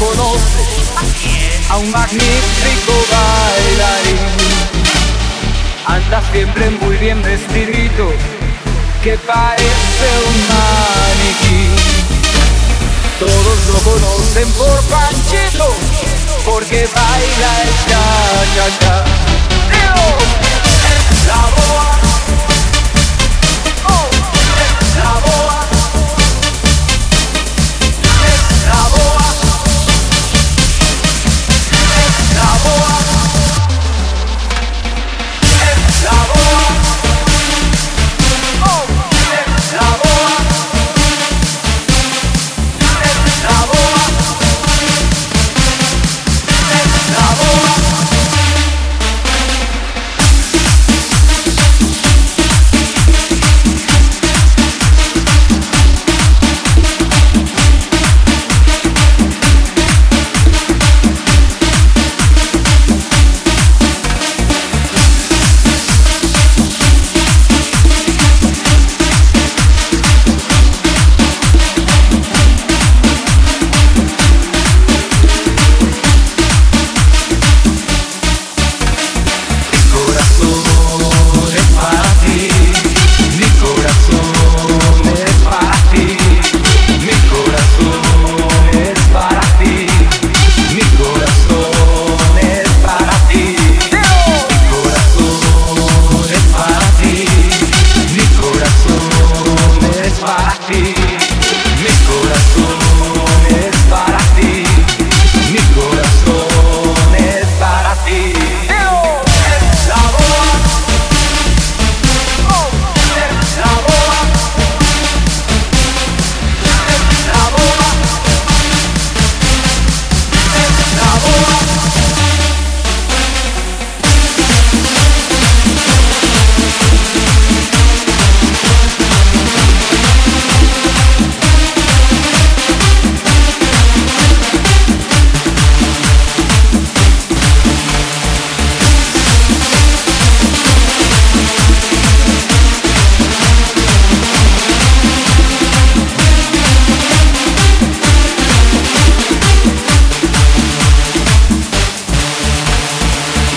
conoce a un magnífico bailarín. Anda siempre muy bien vestidito, que parece un maniquí. Todos lo conocen por Panchito, porque baila el cha cha cha. La Marte.